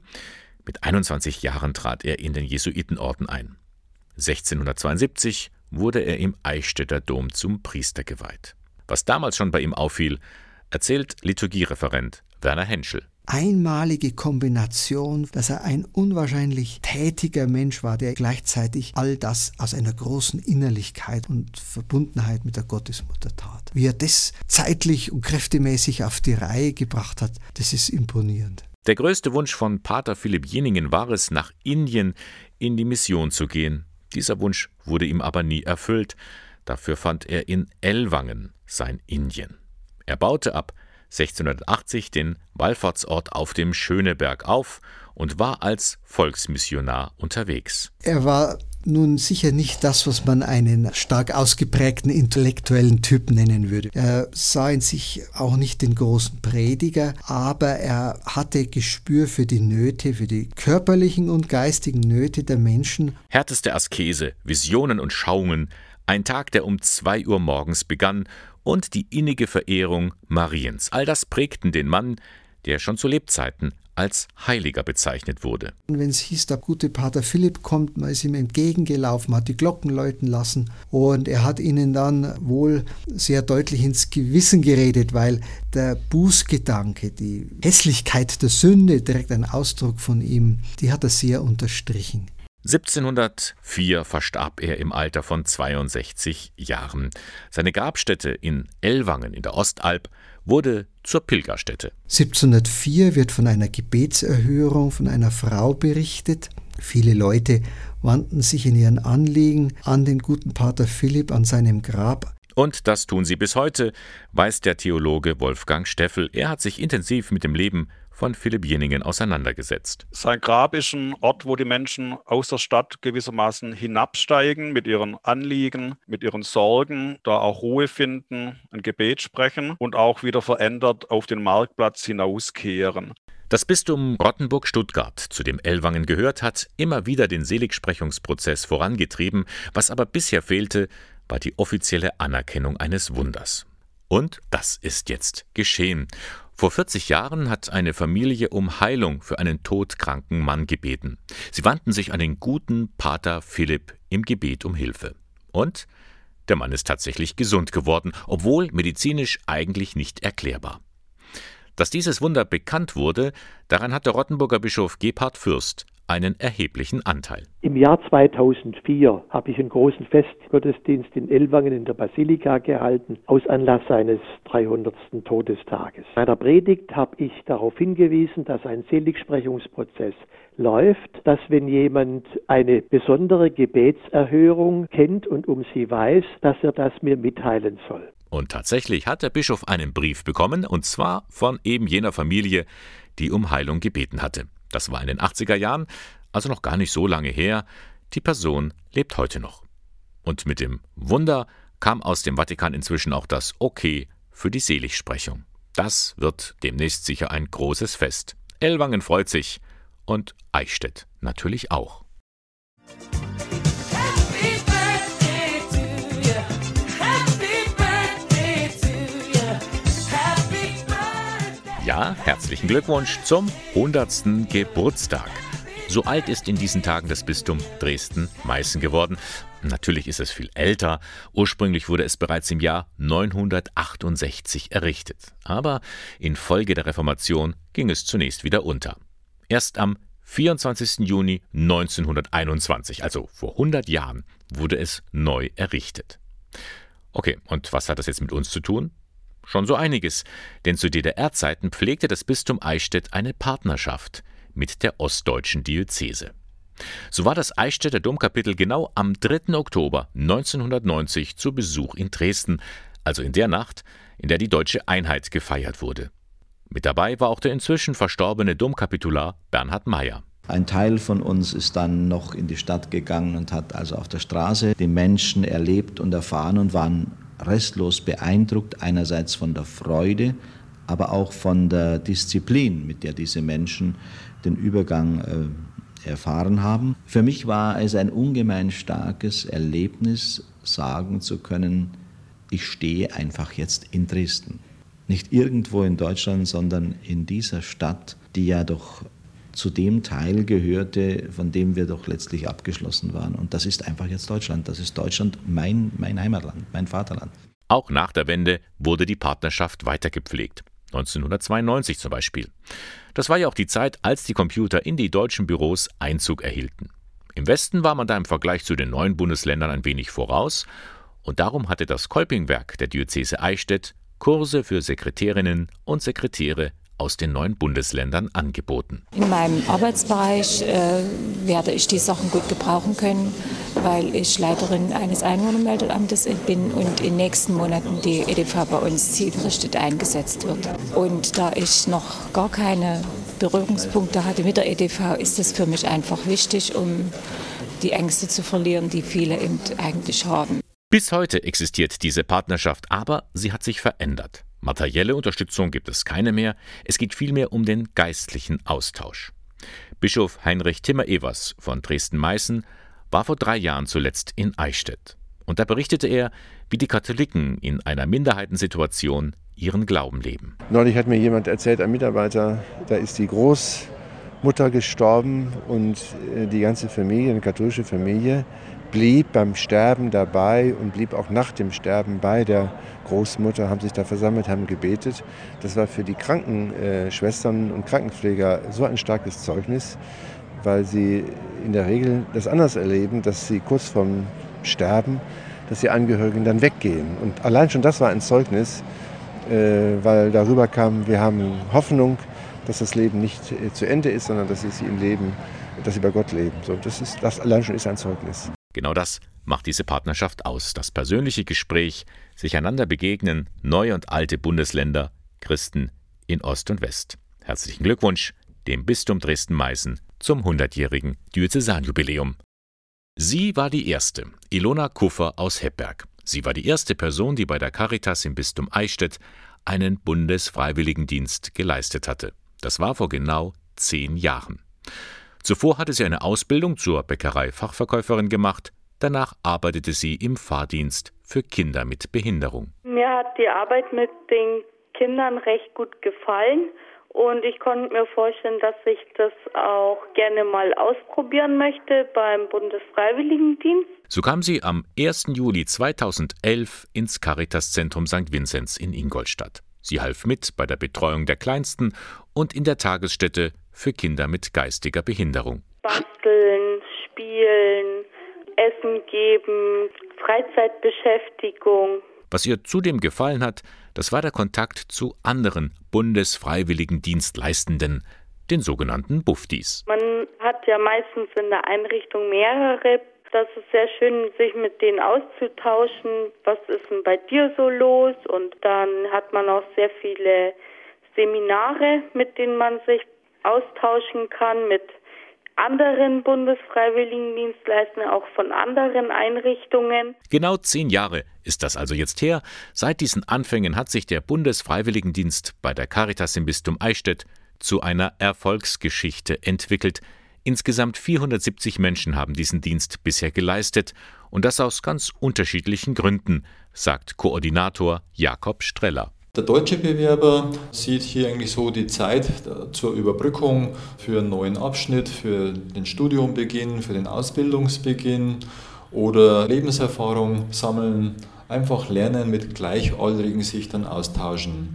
Mit 21 Jahren trat er in den Jesuitenorden ein. 1672 wurde er im Eichstätter Dom zum Priester geweiht. Was damals schon bei ihm auffiel, erzählt Liturgiereferent Werner Henschel einmalige Kombination, dass er ein unwahrscheinlich tätiger Mensch war, der gleichzeitig all das aus einer großen Innerlichkeit und Verbundenheit mit der Gottesmutter tat. Wie er das zeitlich und kräftemäßig auf die Reihe gebracht hat, das ist imponierend. Der größte Wunsch von Pater Philipp Jeningen war es, nach Indien in die Mission zu gehen. Dieser Wunsch wurde ihm aber nie erfüllt. Dafür fand er in Ellwangen sein Indien. Er baute ab 1680 den Wallfahrtsort auf dem Schöneberg auf und war als Volksmissionar unterwegs. Er war nun sicher nicht das, was man einen stark ausgeprägten intellektuellen Typ nennen würde. Er sah in sich auch nicht den großen Prediger, aber er hatte Gespür für die Nöte, für die körperlichen und geistigen Nöte der Menschen. Härteste Askese, Visionen und Schauungen, ein Tag, der um zwei Uhr morgens begann und die innige Verehrung Mariens. All das prägten den Mann, der schon zu Lebzeiten als Heiliger bezeichnet wurde. Und wenn es hieß, der gute Pater Philipp kommt, man ist ihm entgegengelaufen, hat die Glocken läuten lassen und er hat ihnen dann wohl sehr deutlich ins Gewissen geredet, weil der Bußgedanke, die Hässlichkeit der Sünde, direkt ein Ausdruck von ihm, die hat er sehr unterstrichen. 1704 verstarb er im Alter von 62 Jahren. Seine Grabstätte in Ellwangen in der Ostalb wurde zur Pilgerstätte. 1704 wird von einer Gebetserhörung von einer Frau berichtet. Viele Leute wandten sich in ihren Anliegen an den guten Pater Philipp an seinem Grab. Und das tun sie bis heute, weiß der Theologe Wolfgang Steffel. Er hat sich intensiv mit dem Leben von Philipp Jeningen auseinandergesetzt. Sein Grab ist ein Ort, wo die Menschen aus der Stadt gewissermaßen hinabsteigen mit ihren Anliegen, mit ihren Sorgen, da auch Ruhe finden, ein Gebet sprechen und auch wieder verändert auf den Marktplatz hinauskehren. Das Bistum Rottenburg-Stuttgart, zu dem Ellwangen gehört, hat immer wieder den Seligsprechungsprozess vorangetrieben. Was aber bisher fehlte, war die offizielle Anerkennung eines Wunders. Und das ist jetzt geschehen. Vor 40 Jahren hat eine Familie um Heilung für einen todkranken Mann gebeten. Sie wandten sich an den guten Pater Philipp im Gebet um Hilfe. Und der Mann ist tatsächlich gesund geworden, obwohl medizinisch eigentlich nicht erklärbar. Dass dieses Wunder bekannt wurde, daran hat der Rottenburger Bischof Gebhard Fürst einen erheblichen Anteil. Im Jahr 2004 habe ich einen großen Festgottesdienst in Ellwangen in der Basilika gehalten, aus Anlass seines 300. Todestages. In meiner Predigt habe ich darauf hingewiesen, dass ein Seligsprechungsprozess läuft, dass wenn jemand eine besondere Gebetserhörung kennt und um sie weiß, dass er das mir mitteilen soll. Und tatsächlich hat der Bischof einen Brief bekommen, und zwar von eben jener Familie, die um Heilung gebeten hatte. Das war in den 80er Jahren, also noch gar nicht so lange her. Die Person lebt heute noch. Und mit dem Wunder kam aus dem Vatikan inzwischen auch das Okay für die Seligsprechung. Das wird demnächst sicher ein großes Fest. Ellwangen freut sich und Eichstätt natürlich auch. Ja, herzlichen Glückwunsch zum 100. Geburtstag. So alt ist in diesen Tagen das Bistum Dresden-Meißen geworden. Natürlich ist es viel älter. Ursprünglich wurde es bereits im Jahr 968 errichtet. Aber infolge der Reformation ging es zunächst wieder unter. Erst am 24. Juni 1921, also vor 100 Jahren, wurde es neu errichtet. Okay, und was hat das jetzt mit uns zu tun? Schon so einiges, denn zu DDR-Zeiten pflegte das Bistum Eichstätt eine Partnerschaft mit der ostdeutschen Diözese. So war das Eichstätter Domkapitel genau am 3. Oktober 1990 zu Besuch in Dresden, also in der Nacht, in der die deutsche Einheit gefeiert wurde. Mit dabei war auch der inzwischen verstorbene Domkapitular Bernhard Meyer. Ein Teil von uns ist dann noch in die Stadt gegangen und hat also auf der Straße die Menschen erlebt und erfahren und waren restlos beeindruckt, einerseits von der Freude, aber auch von der Disziplin, mit der diese Menschen den Übergang äh, erfahren haben. Für mich war es ein ungemein starkes Erlebnis, sagen zu können, ich stehe einfach jetzt in Dresden. Nicht irgendwo in Deutschland, sondern in dieser Stadt, die ja doch zu dem Teil gehörte, von dem wir doch letztlich abgeschlossen waren. Und das ist einfach jetzt Deutschland. Das ist Deutschland, mein, mein Heimatland, mein Vaterland. Auch nach der Wende wurde die Partnerschaft weitergepflegt. 1992 zum Beispiel. Das war ja auch die Zeit, als die Computer in die deutschen Büros Einzug erhielten. Im Westen war man da im Vergleich zu den neuen Bundesländern ein wenig voraus, und darum hatte das Kolpingwerk der Diözese Eichstätt Kurse für Sekretärinnen und Sekretäre aus den neuen Bundesländern angeboten. In meinem Arbeitsbereich äh, werde ich die Sachen gut gebrauchen können, weil ich Leiterin eines Einwohnermeldeamtes bin und in den nächsten Monaten die EDV bei uns zielgerichtet eingesetzt wird. Und da ich noch gar keine Berührungspunkte hatte mit der EDV, ist es für mich einfach wichtig, um die Ängste zu verlieren, die viele eigentlich haben. Bis heute existiert diese Partnerschaft, aber sie hat sich verändert. Materielle Unterstützung gibt es keine mehr, es geht vielmehr um den geistlichen Austausch. Bischof Heinrich Timmer-Evers von Dresden-Meißen war vor drei Jahren zuletzt in Eichstätt. Und da berichtete er, wie die Katholiken in einer Minderheitensituation ihren Glauben leben. Neulich hat mir jemand erzählt, ein Mitarbeiter, da ist die Großmutter gestorben und äh, die ganze Familie, eine katholische Familie, blieb beim Sterben dabei und blieb auch nach dem Sterben bei der Großmutter, haben sich da versammelt, haben gebetet. Das war für die Krankenschwestern und Krankenpfleger so ein starkes Zeugnis, weil sie in der Regel das anders erleben, dass sie kurz vorm Sterben, dass die Angehörigen dann weggehen. Und allein schon das war ein Zeugnis, äh, weil darüber kam, wir haben Hoffnung, dass das Leben nicht äh, zu Ende ist, sondern dass sie im Leben, dass sie bei Gott leben. So, das, ist, das allein schon ist ein Zeugnis. Genau das macht diese Partnerschaft aus. Das persönliche Gespräch, sich einander begegnen, neue und alte Bundesländer, Christen in Ost und West. Herzlichen Glückwunsch dem Bistum Dresden-Meißen zum 100-jährigen Diözesanjubiläum. Sie war die erste, Ilona Kuffer aus Heppberg. Sie war die erste Person, die bei der Caritas im Bistum Eichstätt einen Bundesfreiwilligendienst geleistet hatte. Das war vor genau zehn Jahren. Zuvor hatte sie eine Ausbildung zur Bäckerei-Fachverkäuferin gemacht, danach arbeitete sie im Fahrdienst für Kinder mit Behinderung. Mir hat die Arbeit mit den Kindern recht gut gefallen und ich konnte mir vorstellen, dass ich das auch gerne mal ausprobieren möchte beim Bundesfreiwilligendienst. So kam sie am 1. Juli 2011 ins Caritas-Zentrum St. Vinzenz in Ingolstadt. Sie half mit bei der Betreuung der Kleinsten und in der Tagesstätte für Kinder mit geistiger Behinderung. Basteln, spielen, Essen geben, Freizeitbeschäftigung. Was ihr zudem gefallen hat, das war der Kontakt zu anderen Bundesfreiwilligendienstleistenden, den sogenannten Buftis. Man hat ja meistens in der Einrichtung mehrere. Das ist sehr schön, sich mit denen auszutauschen. Was ist denn bei dir so los? Und dann hat man auch sehr viele Seminare, mit denen man sich austauschen kann mit anderen Bundesfreiwilligendienstleistern, auch von anderen Einrichtungen. Genau zehn Jahre ist das also jetzt her. Seit diesen Anfängen hat sich der Bundesfreiwilligendienst bei der Caritas im Bistum Eichstätt zu einer Erfolgsgeschichte entwickelt. Insgesamt 470 Menschen haben diesen Dienst bisher geleistet und das aus ganz unterschiedlichen Gründen, sagt Koordinator Jakob Streller. Der deutsche Bewerber sieht hier eigentlich so die Zeit zur Überbrückung für einen neuen Abschnitt, für den Studiumbeginn, für den Ausbildungsbeginn oder Lebenserfahrung sammeln, einfach lernen, mit Gleichaltrigen sich dann austauschen.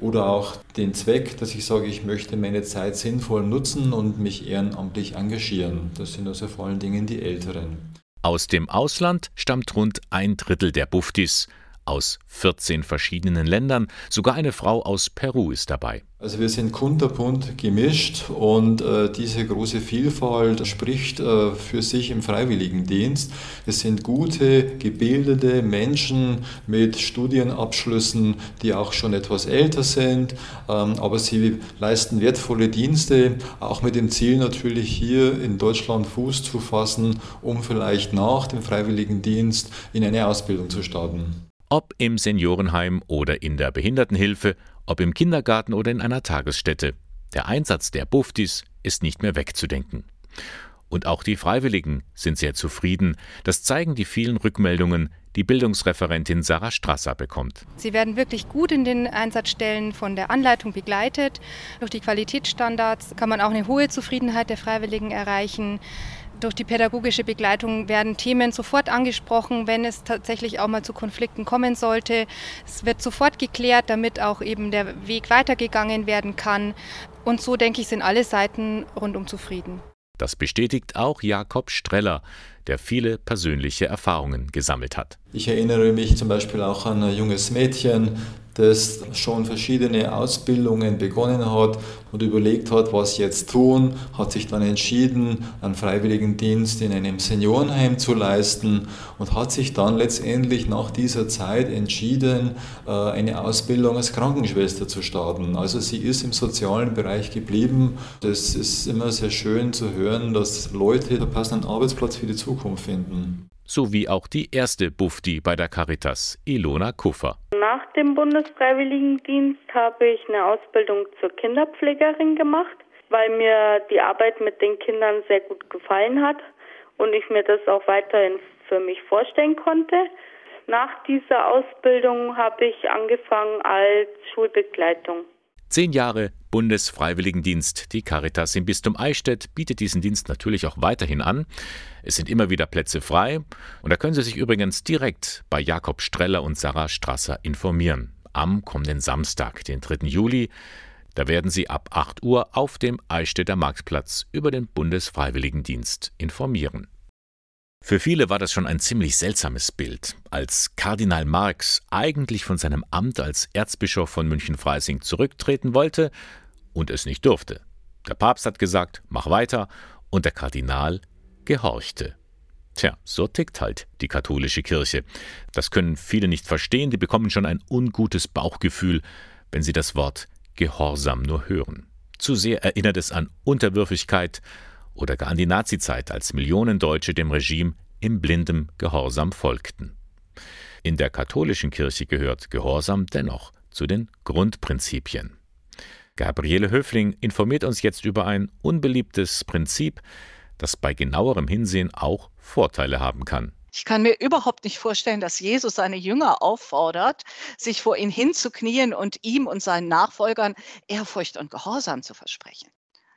Oder auch den Zweck, dass ich sage, ich möchte meine Zeit sinnvoll nutzen und mich ehrenamtlich engagieren. Das sind also vor allen Dingen die Älteren. Aus dem Ausland stammt rund ein Drittel der Buftis aus 14 verschiedenen Ländern. Sogar eine Frau aus Peru ist dabei. Also wir sind kunterbunt gemischt und äh, diese große Vielfalt spricht äh, für sich im Freiwilligendienst. Es sind gute, gebildete Menschen mit Studienabschlüssen, die auch schon etwas älter sind, ähm, aber sie leisten wertvolle Dienste, auch mit dem Ziel natürlich hier in Deutschland Fuß zu fassen, um vielleicht nach dem Freiwilligendienst in eine Ausbildung zu starten. Ob im Seniorenheim oder in der Behindertenhilfe, ob im Kindergarten oder in einer Tagesstätte. Der Einsatz der Buftis ist nicht mehr wegzudenken. Und auch die Freiwilligen sind sehr zufrieden. Das zeigen die vielen Rückmeldungen, die Bildungsreferentin Sarah Strasser bekommt. Sie werden wirklich gut in den Einsatzstellen von der Anleitung begleitet. Durch die Qualitätsstandards kann man auch eine hohe Zufriedenheit der Freiwilligen erreichen. Durch die pädagogische Begleitung werden Themen sofort angesprochen, wenn es tatsächlich auch mal zu Konflikten kommen sollte. Es wird sofort geklärt, damit auch eben der Weg weitergegangen werden kann. Und so, denke ich, sind alle Seiten rundum zufrieden. Das bestätigt auch Jakob Streller, der viele persönliche Erfahrungen gesammelt hat. Ich erinnere mich zum Beispiel auch an ein junges Mädchen, das schon verschiedene Ausbildungen begonnen hat und überlegt hat, was jetzt tun, hat sich dann entschieden, einen Freiwilligendienst in einem Seniorenheim zu leisten und hat sich dann letztendlich nach dieser Zeit entschieden, äh, eine Ausbildung als Krankenschwester zu starten. Also sie ist im sozialen Bereich geblieben. Das ist immer sehr schön zu hören, dass Leute einen passenden Arbeitsplatz für die Zukunft finden sowie auch die erste Bufti bei der Caritas, Ilona Kuffer. Nach dem Bundesfreiwilligendienst habe ich eine Ausbildung zur Kinderpflegerin gemacht, weil mir die Arbeit mit den Kindern sehr gut gefallen hat und ich mir das auch weiterhin für mich vorstellen konnte. Nach dieser Ausbildung habe ich angefangen als Schulbegleitung. Zehn Jahre Bundesfreiwilligendienst. Die Caritas im Bistum Eichstätt bietet diesen Dienst natürlich auch weiterhin an. Es sind immer wieder Plätze frei und da können Sie sich übrigens direkt bei Jakob Streller und Sarah Strasser informieren. Am kommenden Samstag, den 3. Juli, da werden Sie ab 8 Uhr auf dem Eichstätter Marktplatz über den Bundesfreiwilligendienst informieren. Für viele war das schon ein ziemlich seltsames Bild, als Kardinal Marx eigentlich von seinem Amt als Erzbischof von München-Freising zurücktreten wollte und es nicht durfte. Der Papst hat gesagt, mach weiter, und der Kardinal gehorchte. Tja, so tickt halt die katholische Kirche. Das können viele nicht verstehen, die bekommen schon ein ungutes Bauchgefühl, wenn sie das Wort Gehorsam nur hören. Zu sehr erinnert es an Unterwürfigkeit oder gar an die Nazizeit, als Millionen Deutsche dem Regime im blindem Gehorsam folgten. In der katholischen Kirche gehört Gehorsam dennoch zu den Grundprinzipien. Gabriele Höfling informiert uns jetzt über ein unbeliebtes Prinzip, das bei genauerem Hinsehen auch Vorteile haben kann. Ich kann mir überhaupt nicht vorstellen, dass Jesus seine Jünger auffordert, sich vor ihn hinzuknien und ihm und seinen Nachfolgern Ehrfurcht und Gehorsam zu versprechen.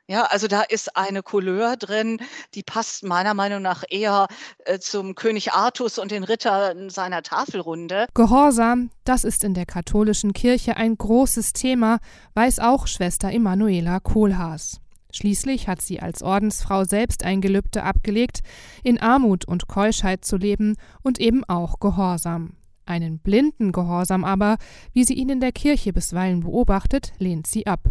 Ja, also da ist eine Couleur drin, die passt meiner Meinung nach eher äh, zum König Artus und den Rittern seiner Tafelrunde. Gehorsam, das ist in der katholischen Kirche ein großes Thema, weiß auch Schwester Emanuela Kohlhaas. Schließlich hat sie als Ordensfrau selbst ein Gelübde abgelegt, in Armut und Keuschheit zu leben und eben auch Gehorsam. Einen blinden Gehorsam aber, wie sie ihn in der Kirche bisweilen beobachtet, lehnt sie ab.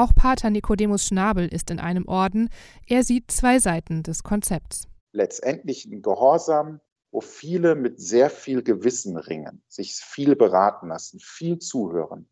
Auch Pater Nikodemus Schnabel ist in einem Orden. Er sieht zwei Seiten des Konzepts. Letztendlich ein Gehorsam, wo viele mit sehr viel Gewissen ringen, sich viel beraten lassen, viel zuhören,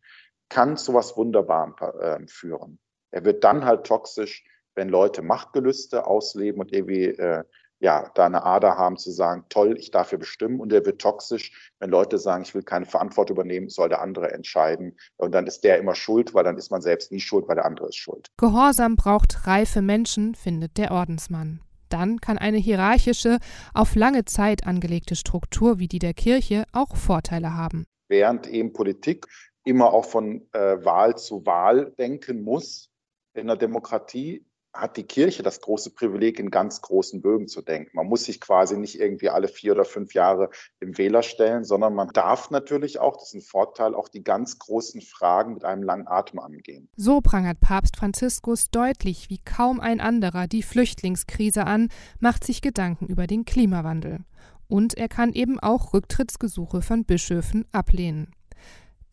kann zu was Wunderbarem äh, führen. Er wird dann halt toxisch, wenn Leute Machtgelüste ausleben und irgendwie äh, ja, da eine Ader haben zu sagen, toll, ich darf hier bestimmen und der wird toxisch, wenn Leute sagen, ich will keine Verantwortung übernehmen, soll der andere entscheiden und dann ist der immer schuld, weil dann ist man selbst nie schuld, weil der andere ist schuld. Gehorsam braucht reife Menschen, findet der Ordensmann. Dann kann eine hierarchische, auf lange Zeit angelegte Struktur wie die der Kirche auch Vorteile haben. Während eben Politik immer auch von äh, Wahl zu Wahl denken muss in der Demokratie, hat die Kirche das große Privileg, in ganz großen Bögen zu denken. Man muss sich quasi nicht irgendwie alle vier oder fünf Jahre im Wähler stellen, sondern man darf natürlich auch, das ist ein Vorteil, auch die ganz großen Fragen mit einem langen Atem angehen. So prangert Papst Franziskus deutlich wie kaum ein anderer die Flüchtlingskrise an, macht sich Gedanken über den Klimawandel. Und er kann eben auch Rücktrittsgesuche von Bischöfen ablehnen.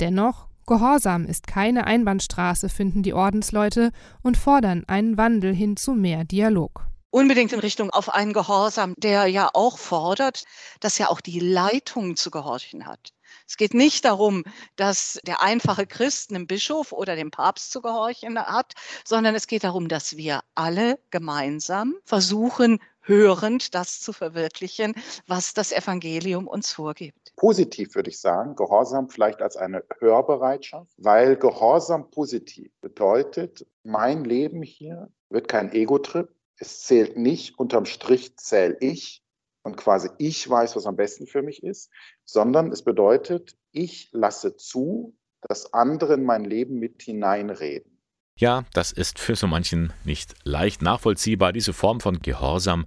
Dennoch, Gehorsam ist keine Einbahnstraße, finden die Ordensleute und fordern einen Wandel hin zu mehr Dialog unbedingt in Richtung auf einen Gehorsam, der ja auch fordert, dass ja auch die Leitung zu gehorchen hat. Es geht nicht darum, dass der einfache Christ einem Bischof oder dem Papst zu gehorchen hat, sondern es geht darum, dass wir alle gemeinsam versuchen, hörend das zu verwirklichen, was das Evangelium uns vorgibt. Positiv würde ich sagen, Gehorsam vielleicht als eine Hörbereitschaft, weil Gehorsam positiv bedeutet, mein Leben hier wird kein Ego-Trip, es zählt nicht, unterm Strich zähle ich und quasi ich weiß, was am besten für mich ist, sondern es bedeutet, ich lasse zu, dass andere in mein Leben mit hineinreden. Ja, das ist für so manchen nicht leicht nachvollziehbar, diese Form von Gehorsam.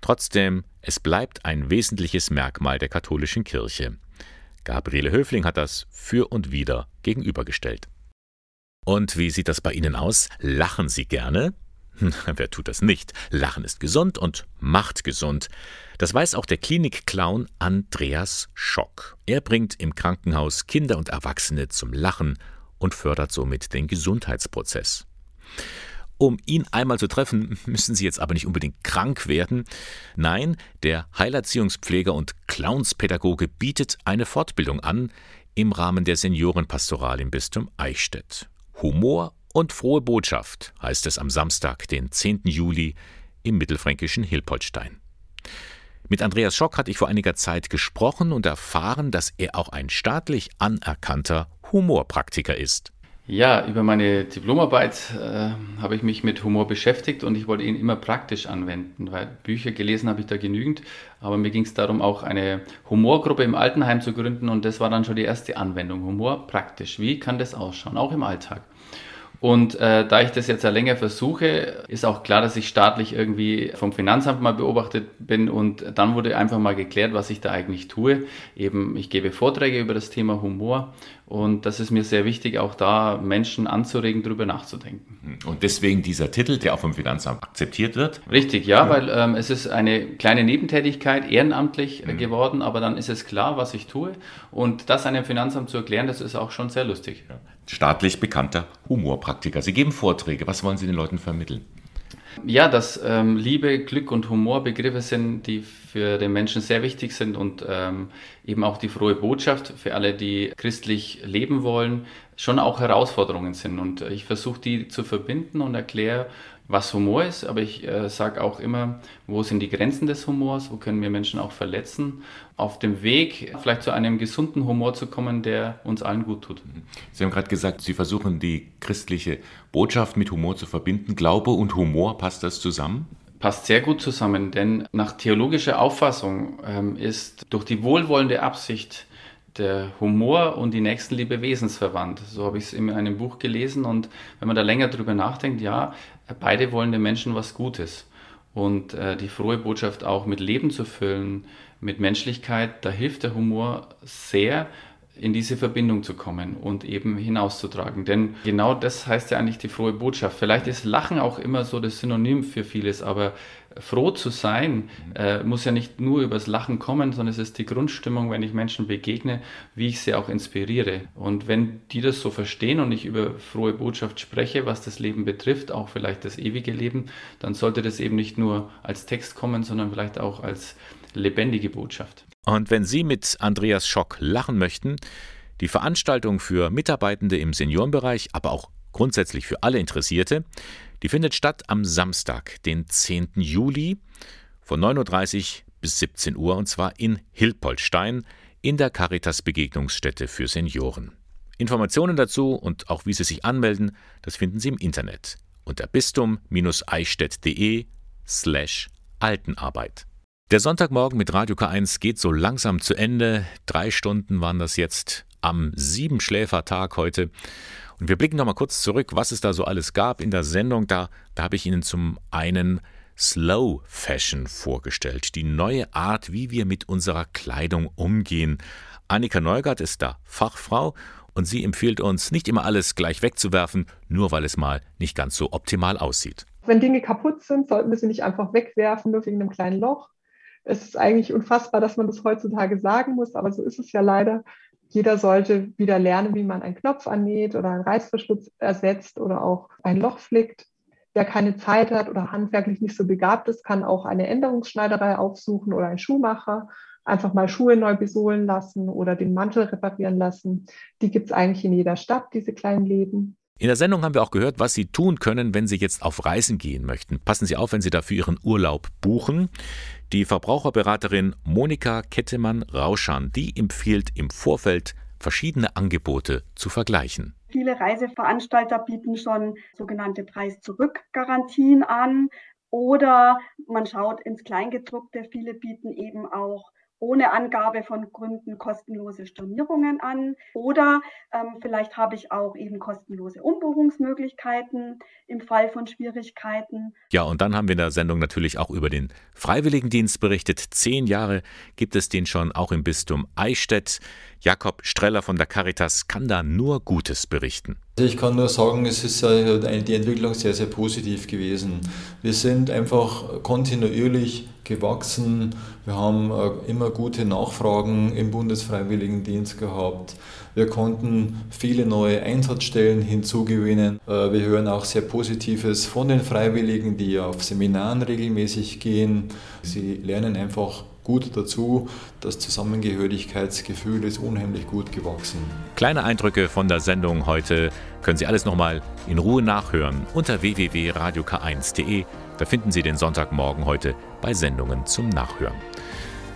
Trotzdem, es bleibt ein wesentliches Merkmal der katholischen Kirche. Gabriele Höfling hat das für und wieder gegenübergestellt. Und wie sieht das bei Ihnen aus? Lachen Sie gerne? Wer tut das nicht? Lachen ist gesund und macht gesund. Das weiß auch der Klinikclown Andreas Schock. Er bringt im Krankenhaus Kinder und Erwachsene zum Lachen und fördert somit den Gesundheitsprozess. Um ihn einmal zu treffen, müssen Sie jetzt aber nicht unbedingt krank werden. Nein, der Heilerziehungspfleger und Clownspädagoge bietet eine Fortbildung an im Rahmen der Seniorenpastoral im Bistum Eichstätt. Humor und frohe Botschaft heißt es am Samstag, den 10. Juli im mittelfränkischen Hilpoltstein. Mit Andreas Schock hatte ich vor einiger Zeit gesprochen und erfahren, dass er auch ein staatlich anerkannter Humorpraktiker ist. Ja, über meine Diplomarbeit äh, habe ich mich mit Humor beschäftigt und ich wollte ihn immer praktisch anwenden, weil Bücher gelesen habe ich da genügend, aber mir ging es darum, auch eine Humorgruppe im Altenheim zu gründen und das war dann schon die erste Anwendung. Humor praktisch. Wie kann das ausschauen, auch im Alltag? Und äh, da ich das jetzt ja länger versuche, ist auch klar, dass ich staatlich irgendwie vom Finanzamt mal beobachtet bin und dann wurde einfach mal geklärt, was ich da eigentlich tue. Eben, ich gebe Vorträge über das Thema Humor und das ist mir sehr wichtig, auch da Menschen anzuregen, darüber nachzudenken. Und deswegen dieser Titel, der auch vom Finanzamt akzeptiert wird? Richtig, ja, ja. weil ähm, es ist eine kleine Nebentätigkeit, ehrenamtlich mhm. geworden, aber dann ist es klar, was ich tue. Und das einem Finanzamt zu erklären, das ist auch schon sehr lustig. Ja. Staatlich bekannter Humorpraktiker. Sie geben Vorträge. Was wollen Sie den Leuten vermitteln? Ja, dass ähm, Liebe, Glück und Humor Begriffe sind, die für den Menschen sehr wichtig sind und ähm, eben auch die frohe Botschaft für alle, die christlich leben wollen, schon auch Herausforderungen sind. Und ich versuche die zu verbinden und erkläre, was Humor ist, aber ich äh, sage auch immer, wo sind die Grenzen des Humors, wo können wir Menschen auch verletzen, auf dem Weg vielleicht zu einem gesunden Humor zu kommen, der uns allen gut tut. Mhm. Sie haben gerade gesagt, Sie versuchen die christliche Botschaft mit Humor zu verbinden. Glaube und Humor, passt das zusammen? Passt sehr gut zusammen, denn nach theologischer Auffassung ähm, ist durch die wohlwollende Absicht der Humor und die Nächstenliebe wesensverwandt. So habe ich es in einem Buch gelesen und wenn man da länger drüber nachdenkt, ja, beide wollen den Menschen was Gutes. Und äh, die frohe Botschaft auch mit Leben zu füllen, mit Menschlichkeit, da hilft der Humor sehr, in diese Verbindung zu kommen und eben hinauszutragen. Denn genau das heißt ja eigentlich die frohe Botschaft. Vielleicht ist Lachen auch immer so das Synonym für vieles, aber froh zu sein äh, muss ja nicht nur übers Lachen kommen, sondern es ist die Grundstimmung, wenn ich Menschen begegne, wie ich sie auch inspiriere. Und wenn die das so verstehen und ich über frohe Botschaft spreche, was das Leben betrifft, auch vielleicht das ewige Leben, dann sollte das eben nicht nur als Text kommen, sondern vielleicht auch als lebendige Botschaft. Und wenn Sie mit Andreas Schock lachen möchten, die Veranstaltung für Mitarbeitende im Seniorenbereich, aber auch grundsätzlich für alle Interessierte, die findet statt am Samstag, den 10. Juli von 9.30 Uhr bis 17 Uhr und zwar in Hilpoltstein in der Caritas Begegnungsstätte für Senioren. Informationen dazu und auch wie Sie sich anmelden, das finden Sie im Internet unter bistum-eichstätt.de slash Altenarbeit. Der Sonntagmorgen mit Radio K1 geht so langsam zu Ende. Drei Stunden waren das jetzt am Siebenschläfertag heute. Und wir blicken noch mal kurz zurück, was es da so alles gab in der Sendung. Da, da habe ich Ihnen zum einen Slow Fashion vorgestellt, die neue Art, wie wir mit unserer Kleidung umgehen. Annika Neugart ist da Fachfrau und sie empfiehlt uns, nicht immer alles gleich wegzuwerfen, nur weil es mal nicht ganz so optimal aussieht. Wenn Dinge kaputt sind, sollten wir sie nicht einfach wegwerfen, nur wegen einem kleinen Loch, Es ist eigentlich unfassbar, dass man das heutzutage sagen muss, aber so ist es ja leider. Jeder sollte wieder lernen, wie man einen Knopf annäht oder einen Reißverschluss ersetzt oder auch ein Loch flickt. Wer keine Zeit hat oder handwerklich nicht so begabt ist, kann auch eine Änderungsschneiderei aufsuchen oder einen Schuhmacher. Einfach mal Schuhe neu besohlen lassen oder den Mantel reparieren lassen. Die gibt es eigentlich in jeder Stadt, diese kleinen Läden. In der Sendung haben wir auch gehört, was Sie tun können, wenn Sie jetzt auf Reisen gehen möchten. Passen Sie auf, wenn Sie dafür Ihren Urlaub buchen. Die Verbraucherberaterin Monika Kettemann-Rauschan, die empfiehlt im Vorfeld verschiedene Angebote zu vergleichen. Viele Reiseveranstalter bieten schon sogenannte Preis-Zurück-Garantien an oder man schaut ins Kleingedruckte. Viele bieten eben auch ohne Angabe von Gründen kostenlose Stornierungen an. Oder ähm, vielleicht habe ich auch eben kostenlose Umbuchungsmöglichkeiten im Fall von Schwierigkeiten. Ja, und dann haben wir in der Sendung natürlich auch über den Freiwilligendienst berichtet. Zehn Jahre gibt es den schon auch im Bistum Eichstätt. Jakob Streller von der Caritas kann da nur Gutes berichten. Ich kann nur sagen, es ist die Entwicklung sehr, sehr positiv gewesen. Wir sind einfach kontinuierlich gewachsen. Wir haben äh, immer gute Nachfragen im Bundesfreiwilligendienst gehabt. Wir konnten viele neue Einsatzstellen hinzugewinnen. Äh, wir hören auch sehr Positives von den Freiwilligen, die auf Seminaren regelmäßig gehen. Sie lernen einfach gut dazu. Das Zusammengehörigkeitsgefühl ist unheimlich gut gewachsen. Kleine Eindrücke von der Sendung heute können Sie alles nochmal in Ruhe nachhören unter www.radiok1.de. Da finden Sie den Sonntagmorgen heute bei Sendungen zum Nachhören.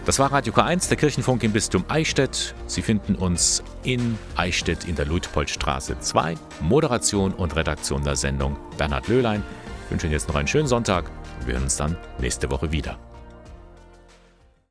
Das war Radio K1, der Kirchenfunk im Bistum Eichstätt. Sie finden uns in Eichstätt in der Luitpoldstraße 2. Moderation und Redaktion der Sendung Bernhard Löhlein. Ich wünsche Ihnen jetzt noch einen schönen Sonntag. Wir hören uns dann nächste Woche wieder.